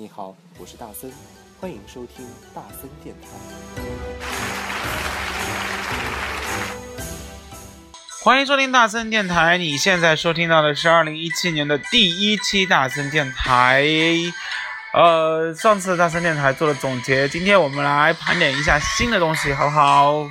你好，我是大森，欢迎收听大森电台。欢迎收听大森电台，你现在收听到的是二零一七年的第一期大森电台。呃，上次大森电台做了总结，今天我们来盘点一下新的东西，好不好？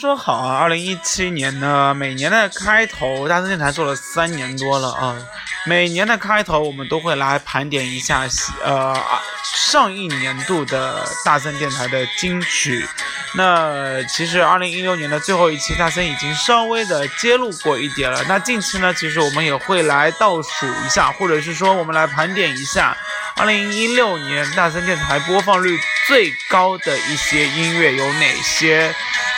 说好啊，二零一七年呢，每年的开头，大森电台做了三年多了啊。每年的开头，我们都会来盘点一下，呃，上一年度的大森电台的金曲。那其实二零一六年的最后一期，大森已经稍微的揭露过一点了。那近期呢，其实我们也会来倒数一下，或者是说我们来盘点一下二零一六年大森电台播放率最高的一些音乐有哪些。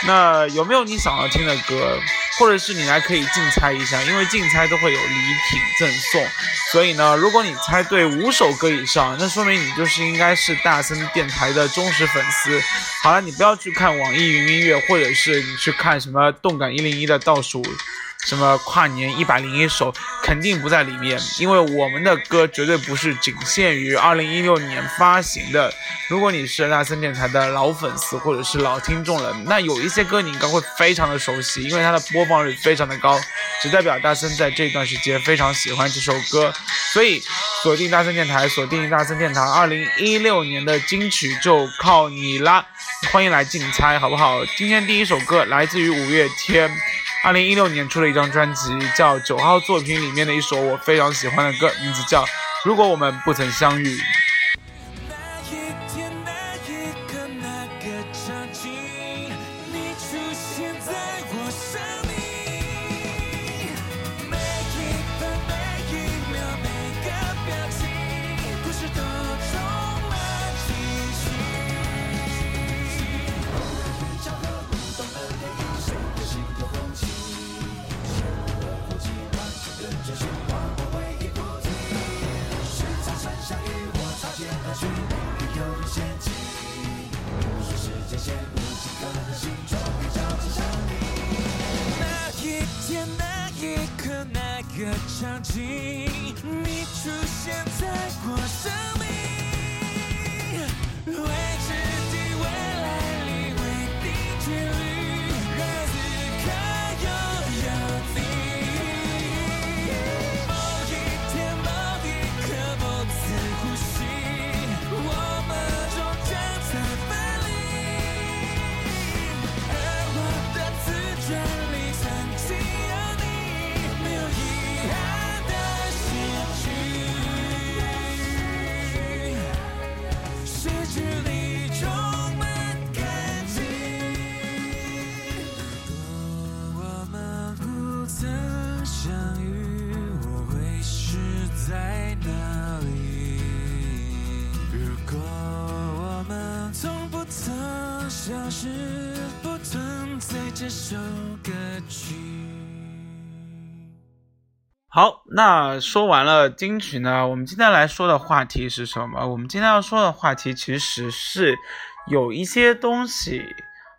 那有没有你想要听的歌，或者是你来可以竞猜一下，因为竞猜都会有礼品赠送，所以呢，如果你猜对五首歌以上，那说明你就是应该是大森电台的忠实粉丝。好了，你不要去看网易云音乐，或者是你去看什么动感一零一的倒数。什么跨年一百零一首肯定不在里面，因为我们的歌绝对不是仅限于二零一六年发行的。如果你是大森电台的老粉丝或者是老听众了，那有一些歌你应该会非常的熟悉，因为它的播放率非常的高，只代表大森在这段时间非常喜欢这首歌。所以锁定大森电台，锁定大森电台，二零一六年的金曲就靠你啦！欢迎来竞猜，好不好？今天第一首歌来自于五月天。二零一六年出了一张专辑，叫《九号作品》里面的一首我非常喜欢的歌，名字叫《如果我们不曾相遇》。你消失不存在。这首歌曲好，那说完了金曲呢，我们今天来说的话题是什么？我们今天要说的话题其实是有一些东西，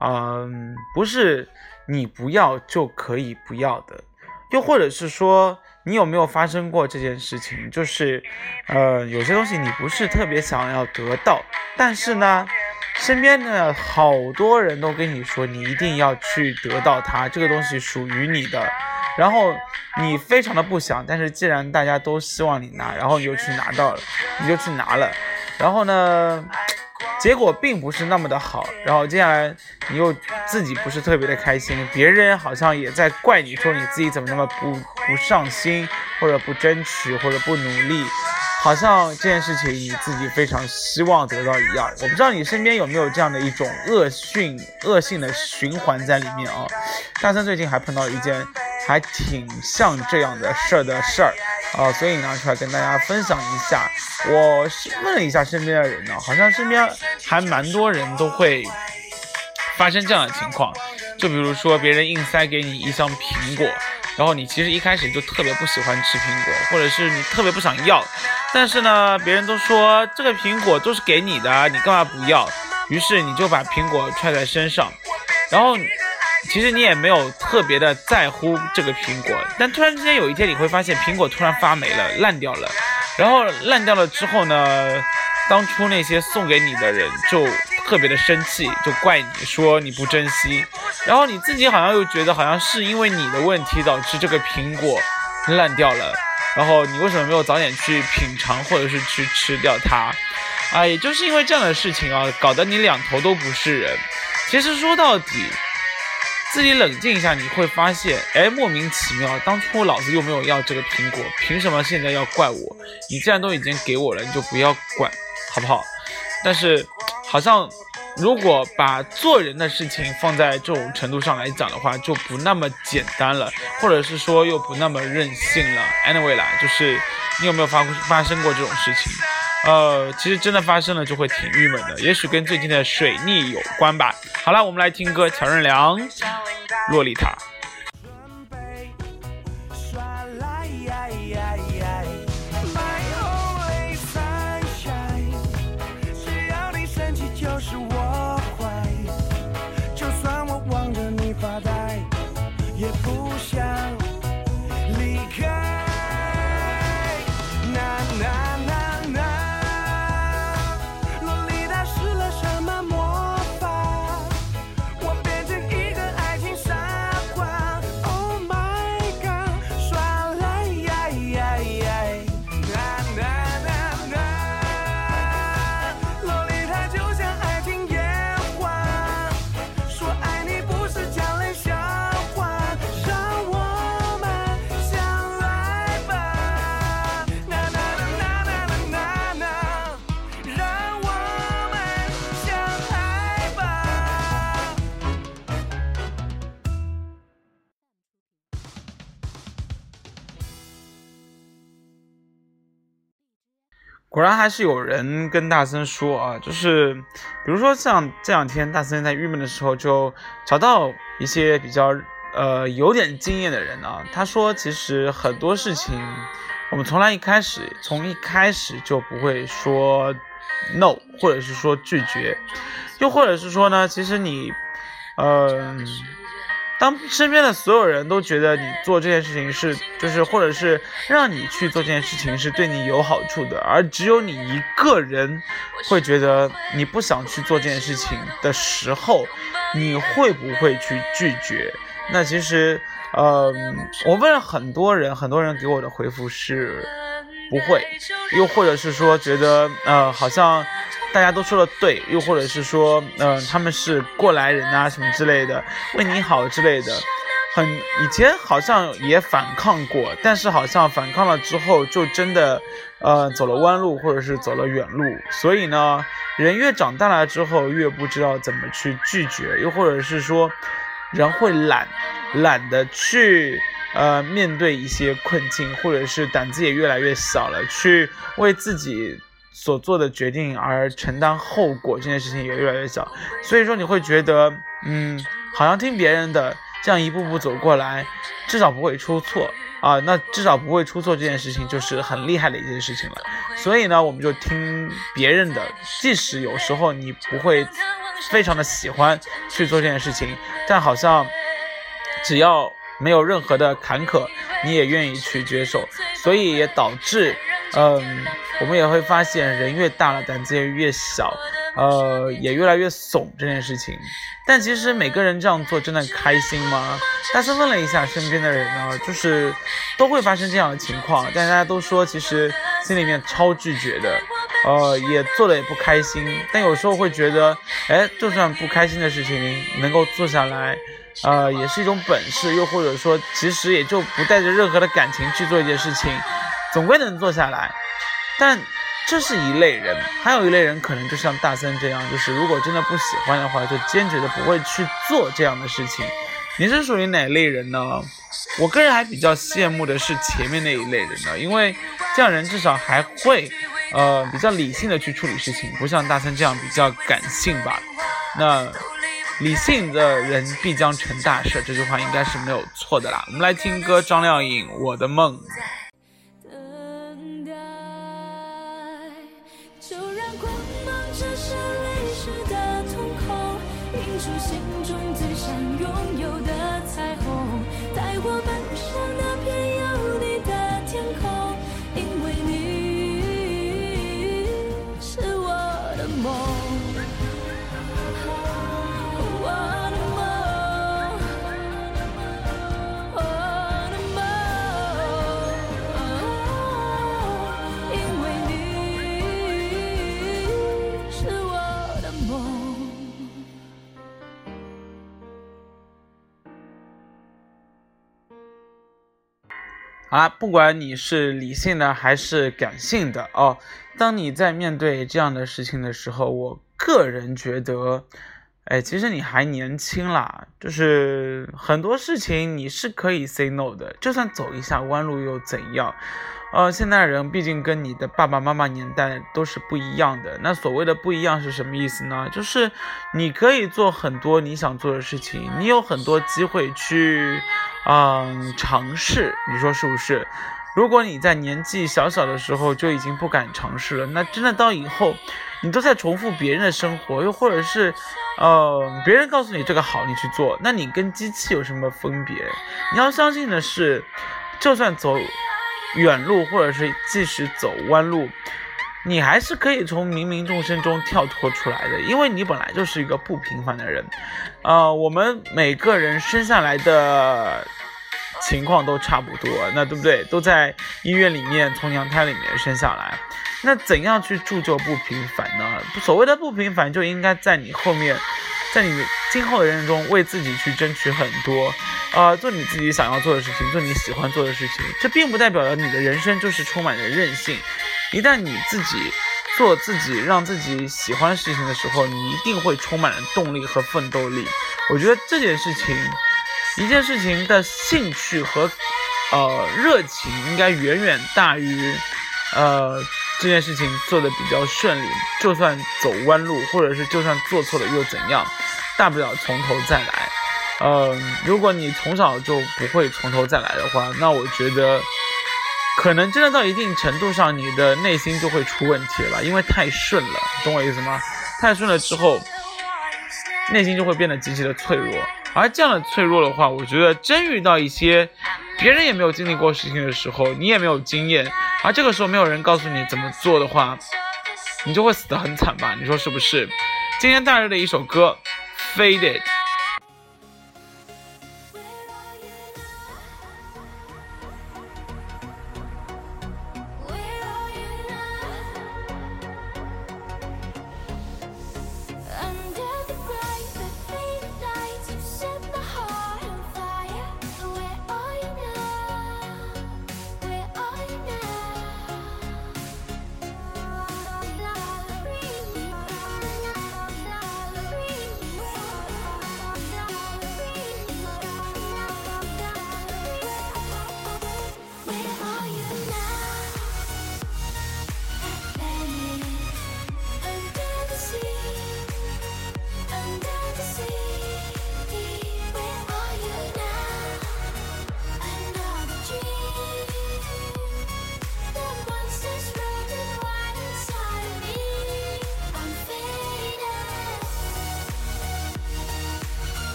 嗯，不是你不要就可以不要的，又或者是说，你有没有发生过这件事情？就是，呃，有些东西你不是特别想要得到，但是呢？身边的好多人都跟你说，你一定要去得到它，这个东西属于你的。然后你非常的不想，但是既然大家都希望你拿，然后你就去拿到了，你就去拿了。然后呢，结果并不是那么的好。然后接下来你又自己不是特别的开心，别人好像也在怪你说你自己怎么那么不不上心，或者不争取，或者不努力。好像这件事情你自己非常希望得到一样，我不知道你身边有没有这样的一种恶性恶性的循环在里面啊。大森最近还碰到一件还挺像这样的事儿的事儿，啊，所以拿出来跟大家分享一下。我问了一下身边的人呢，好像身边还蛮多人都会发生这样的情况，就比如说别人硬塞给你一箱苹果，然后你其实一开始就特别不喜欢吃苹果，或者是你特别不想要，但是呢，别人都说这个苹果都是给你的，你干嘛不要？于是你就把苹果揣在身上，然后。其实你也没有特别的在乎这个苹果，但突然之间有一天你会发现苹果突然发霉了，烂掉了。然后烂掉了之后呢，当初那些送给你的人就特别的生气，就怪你说你不珍惜。然后你自己好像又觉得好像是因为你的问题导致这个苹果烂掉了。然后你为什么没有早点去品尝或者是去吃掉它？啊，也就是因为这样的事情啊，搞得你两头都不是人。其实说到底。自己冷静一下，你会发现，哎，莫名其妙，当初老子又没有要这个苹果，凭什么现在要怪我？你既然都已经给我了，你就不要管，好不好？但是，好像如果把做人的事情放在这种程度上来讲的话，就不那么简单了，或者是说又不那么任性了。Anyway 啦，就是你有没有发发生过这种事情？呃，其实真的发生了就会挺郁闷的，也许跟最近的水逆有关吧。好了，我们来听歌，乔任梁，《洛丽塔》。Yeah, boy. 果然还是有人跟大森说啊，就是比如说像这两天大森在郁闷的时候，就找到一些比较呃有点经验的人啊，他说其实很多事情我们从来一开始从一开始就不会说 no，或者是说拒绝，又或者是说呢，其实你嗯。当身边的所有人都觉得你做这件事情是，就是或者是让你去做这件事情是对你有好处的，而只有你一个人会觉得你不想去做这件事情的时候，你会不会去拒绝？那其实，呃，我问了很多人，很多人给我的回复是不会，又或者是说觉得，呃，好像。大家都说的对，又或者是说，嗯，他们是过来人啊，什么之类的，为你好之类的，很以前好像也反抗过，但是好像反抗了之后，就真的，呃，走了弯路，或者是走了远路。所以呢，人越长大了之后，越不知道怎么去拒绝，又或者是说，人会懒，懒得去，呃，面对一些困境，或者是胆子也越来越小了，去为自己。所做的决定而承担后果这件事情也越来越小，所以说你会觉得，嗯，好像听别人的这样一步步走过来，至少不会出错啊，那至少不会出错这件事情就是很厉害的一件事情了。所以呢，我们就听别人的，即使有时候你不会非常的喜欢去做这件事情，但好像只要没有任何的坎坷，你也愿意去接受，所以也导致。嗯，我们也会发现，人越大了，胆子也越小，呃，也越来越怂这件事情。但其实每个人这样做真的开心吗？但是问了一下身边的人呢，就是都会发生这样的情况，但大家都说其实心里面超拒绝的，呃，也做的也不开心。但有时候会觉得，哎，就算不开心的事情能够做下来，呃，也是一种本事。又或者说，其实也就不带着任何的感情去做一件事情。总归能做下来，但这是一类人，还有一类人可能就像大森这样，就是如果真的不喜欢的话，就坚决的不会去做这样的事情。你是属于哪类人呢？我个人还比较羡慕的是前面那一类人的，因为这样人至少还会，呃，比较理性的去处理事情，不像大森这样比较感性吧。那理性的人必将成大事，这句话应该是没有错的啦。我们来听歌，张靓颖《我的梦》。啊，不管你是理性的还是感性的哦，当你在面对这样的事情的时候，我个人觉得，哎，其实你还年轻啦，就是很多事情你是可以 say no 的，就算走一下弯路又怎样？呃，现代人毕竟跟你的爸爸妈妈年代都是不一样的。那所谓的不一样是什么意思呢？就是你可以做很多你想做的事情，你有很多机会去，嗯，尝试。你说是不是？如果你在年纪小小的时候就已经不敢尝试了，那真的到以后，你都在重复别人的生活，又或者是，呃，别人告诉你这个好，你去做，那你跟机器有什么分别？你要相信的是，就算走。远路，或者是即使走弯路，你还是可以从芸芸众生中跳脱出来的，因为你本来就是一个不平凡的人。呃，我们每个人生下来的情况都差不多，那对不对？都在医院里面从娘胎里面生下来，那怎样去铸就不平凡呢？所谓的不平凡，就应该在你后面。在你今后的人生中，为自己去争取很多，呃，做你自己想要做的事情，做你喜欢做的事情。这并不代表着你的人生就是充满着任性。一旦你自己做自己，让自己喜欢事情的时候，你一定会充满了动力和奋斗力。我觉得这件事情，一件事情的兴趣和呃热情，应该远远大于呃。这件事情做的比较顺利，就算走弯路，或者是就算做错了又怎样？大不了从头再来。嗯，如果你从小就不会从头再来的话，那我觉得可能真的到一定程度上，你的内心就会出问题了吧？因为太顺了，懂我意思吗？太顺了之后，内心就会变得极其的脆弱。而这样的脆弱的话，我觉得真遇到一些别人也没有经历过事情的时候，你也没有经验，而这个时候没有人告诉你怎么做的话，你就会死得很惨吧？你说是不是？今天带来的一首歌《Faded》。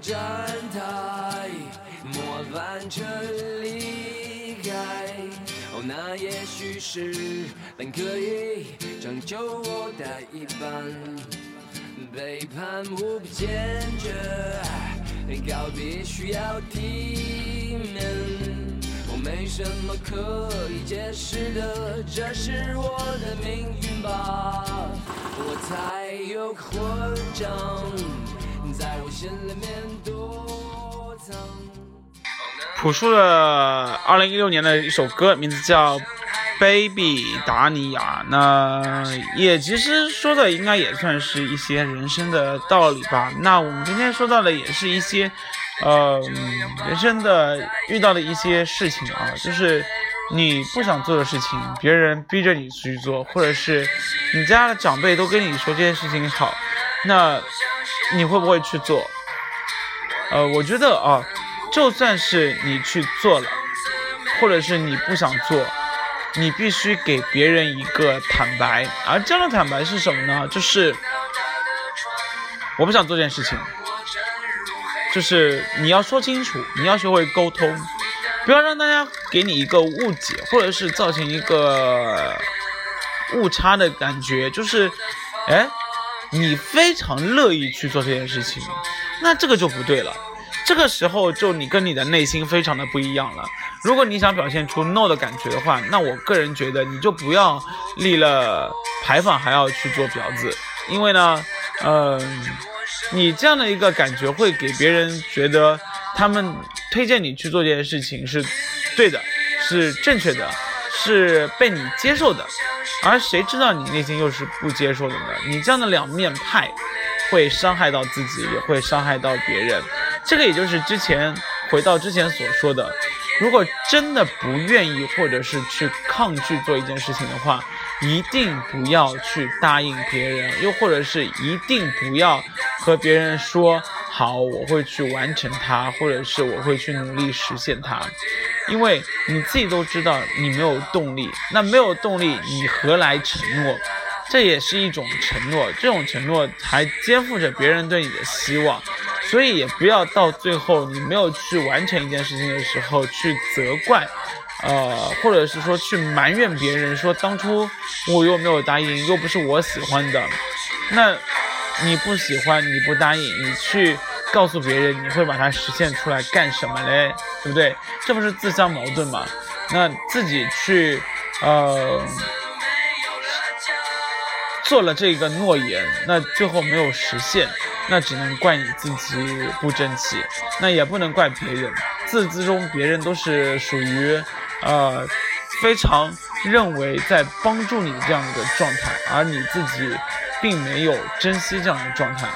站台，末班车离开，哦，那也许是本可以拯救我的一半。背叛无比坚决，告别需要体面。我没什么可以解释的，这是我的命运吧。我才有混账，在我心里面躲藏。朴树的二零一六年的一首歌，名字叫。baby 达尼亚，那也其实说的应该也算是一些人生的道理吧。那我们今天说到的也是一些，呃，人生的遇到的一些事情啊，就是你不想做的事情，别人逼着你去做，或者是你家的长辈都跟你说这件事情好，那你会不会去做？呃，我觉得啊，就算是你去做了，或者是你不想做。你必须给别人一个坦白，而这样的坦白是什么呢？就是我不想做这件事情，就是你要说清楚，你要学会沟通，不要让大家给你一个误解，或者是造成一个误差的感觉。就是，哎，你非常乐意去做这件事情，那这个就不对了。这个时候就你跟你的内心非常的不一样了。如果你想表现出 no 的感觉的话，那我个人觉得你就不要立了牌坊还要去做婊子，因为呢，嗯，你这样的一个感觉会给别人觉得他们推荐你去做这件事情是对的，是正确的，是被你接受的，而谁知道你内心又是不接受的呢？你这样的两面派会伤害到自己，也会伤害到别人。这个也就是之前回到之前所说的，如果真的不愿意或者是去抗拒做一件事情的话，一定不要去答应别人，又或者是一定不要和别人说好我会去完成它，或者是我会去努力实现它，因为你自己都知道你没有动力，那没有动力你何来承诺？这也是一种承诺，这种承诺还肩负着别人对你的希望。所以也不要到最后你没有去完成一件事情的时候去责怪，呃，或者是说去埋怨别人，说当初我又没有答应，又不是我喜欢的，那你不喜欢你不答应，你去告诉别人你会把它实现出来干什么嘞？对不对？这不是自相矛盾吗？那自己去呃做了这个诺言，那最后没有实现。那只能怪你自己不争气，那也不能怪别人。自之中，别人都是属于，呃，非常认为在帮助你的这样一个状态，而你自己并没有珍惜这样的状态，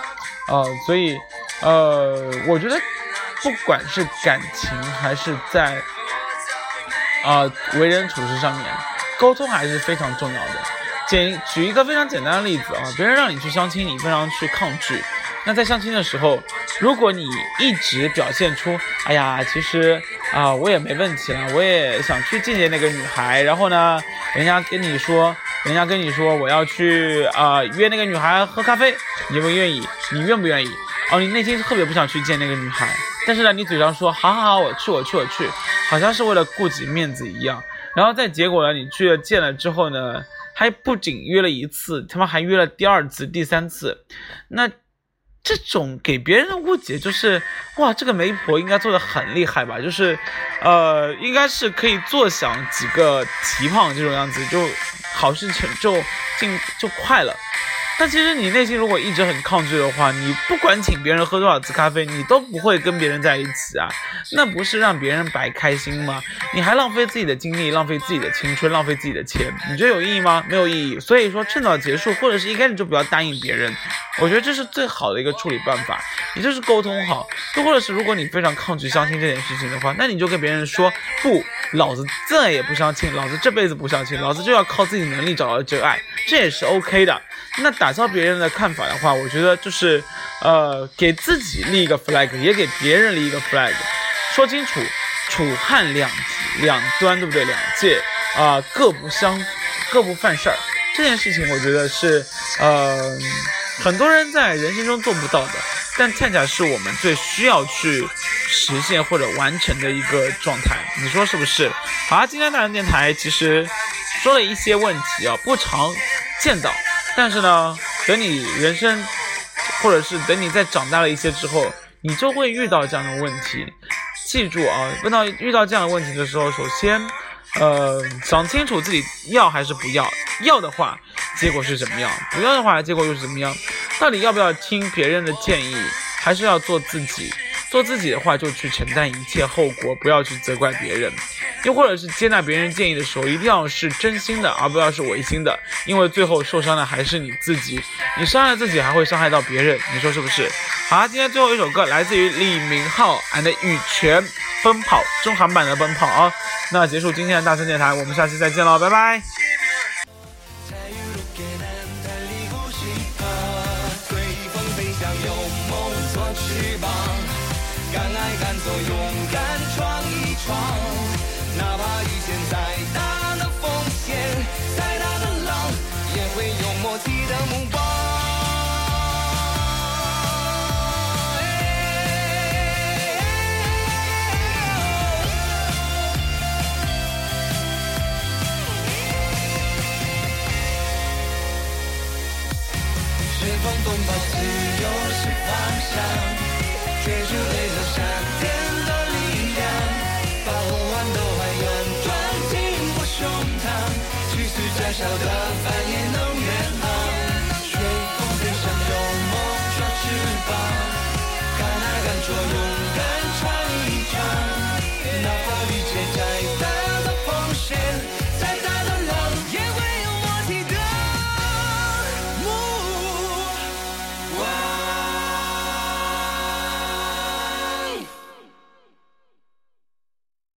呃，所以，呃，我觉得，不管是感情还是在，啊，为人处事上面，沟通还是非常重要的。简举一个非常简单的例子啊，别人让你去相亲，你非常去抗拒。那在相亲的时候，如果你一直表现出，哎呀，其实啊，我也没问题了，我也想去见见那个女孩，然后呢，人家跟你说，人家跟你说我要去啊约那个女孩喝咖啡，你愿不愿意？你愿不愿意？哦，你内心特别不想去见那个女孩，但是呢，你嘴上说好好好，我去我去我去，好像是为了顾及面子一样。然后在结果呢，你去了见了之后呢，还不仅约了一次，他们还约了第二次、第三次，那。这种给别人的误解就是，哇，这个媒婆应该做的很厉害吧？就是，呃，应该是可以坐享几个提胖这种样子，就好事成就进就快了。但其实你内心如果一直很抗拒的话，你不管请别人喝多少次咖啡，你都不会跟别人在一起啊，那不是让别人白开心吗？你还浪费自己的精力，浪费自己的青春，浪费自己的钱，你觉得有意义吗？没有意义。所以说趁早结束，或者是一开始就不要答应别人，我觉得这是最好的一个处理办法。也就是沟通好，又或者是如果你非常抗拒相亲这件事情的话，那你就跟别人说不，老子再也不相亲，老子这辈子不相亲，老子就要靠自己能力找到真爱，这也是 OK 的。那打消别人的看法的话，我觉得就是，呃，给自己立一个 flag，也给别人立一个 flag，说清楚，楚汉两两端，对不对？两界啊，各不相，各不犯事儿。这件事情，我觉得是，呃，很多人在人生中做不到的，但恰恰是我们最需要去实现或者完成的一个状态，你说是不是？好，今天大人电台其实说了一些问题啊，不常见到，但是呢，等你人生，或者是等你再长大了一些之后，你就会遇到这样的问题。记住啊，问到遇到这样的问题的时候，首先，呃，想清楚自己要还是不要，要的话，结果是怎么样？不要的话，结果又是怎么样？到底要不要听别人的建议，还是要做自己？做自己的话，就去承担一切后果，不要去责怪别人。又或者是接纳别人建议的时候，一定要是真心的，而不要是违心的，因为最后受伤的还是你自己。你伤害自己，还会伤害到别人，你说是不是？好，今天最后一首歌来自于李明浩 and 羽泉，奔跑中韩版的奔跑啊。那结束今天的大声电台，我们下期再见喽，拜拜。狂风暴自由是方向追逐雷和闪电。